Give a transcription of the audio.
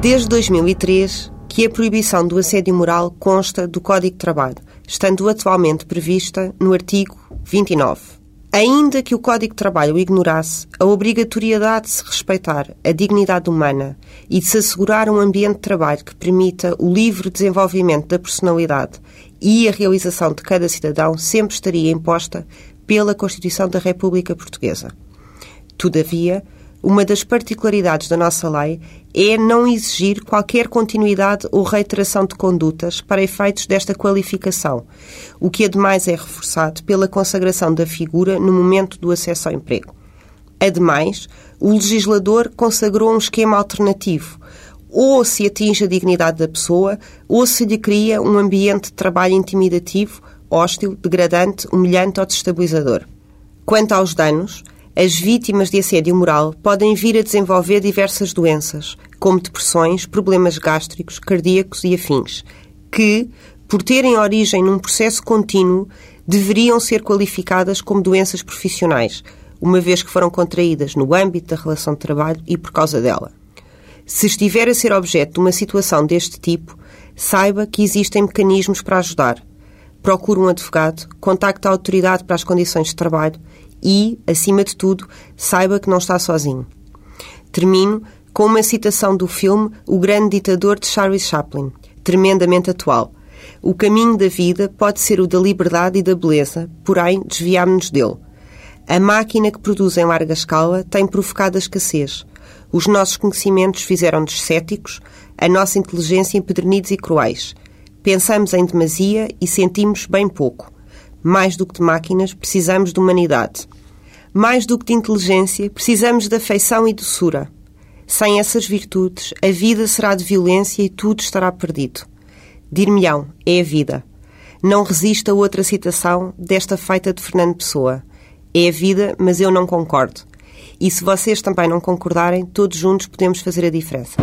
Desde 2003 que a proibição do assédio moral consta do Código de Trabalho, estando atualmente prevista no artigo 29. Ainda que o Código de Trabalho ignorasse, a obrigatoriedade de se respeitar a dignidade humana e de se assegurar um ambiente de trabalho que permita o livre desenvolvimento da personalidade e a realização de cada cidadão sempre estaria imposta pela Constituição da República Portuguesa. Todavia, uma das particularidades da nossa lei é não exigir qualquer continuidade ou reiteração de condutas para efeitos desta qualificação, o que ademais é reforçado pela consagração da figura no momento do acesso ao emprego. Ademais, o legislador consagrou um esquema alternativo, ou se atinge a dignidade da pessoa, ou se lhe cria um ambiente de trabalho intimidativo, hostil, degradante, humilhante ou destabilizador. Quanto aos danos, as vítimas de assédio moral podem vir a desenvolver diversas doenças, como depressões, problemas gástricos, cardíacos e afins, que, por terem origem num processo contínuo, deveriam ser qualificadas como doenças profissionais, uma vez que foram contraídas no âmbito da relação de trabalho e por causa dela. Se estiver a ser objeto de uma situação deste tipo, saiba que existem mecanismos para ajudar. Procure um advogado, contacte a autoridade para as condições de trabalho e, acima de tudo, saiba que não está sozinho. Termino com uma citação do filme O Grande Ditador de Charlie Chaplin, tremendamente atual. O caminho da vida pode ser o da liberdade e da beleza, porém desviámos-nos dele. A máquina que produz em larga escala tem provocado a escassez. Os nossos conhecimentos fizeram-nos céticos, a nossa inteligência empedernidos e cruéis. Pensamos em demasia e sentimos bem pouco. Mais do que de máquinas, precisamos de humanidade. Mais do que de inteligência, precisamos de afeição e doçura. Sem essas virtudes, a vida será de violência e tudo estará perdido. Dir-me-ão, é a vida. Não resista a outra citação desta feita de Fernando Pessoa. É a vida, mas eu não concordo. E se vocês também não concordarem, todos juntos podemos fazer a diferença.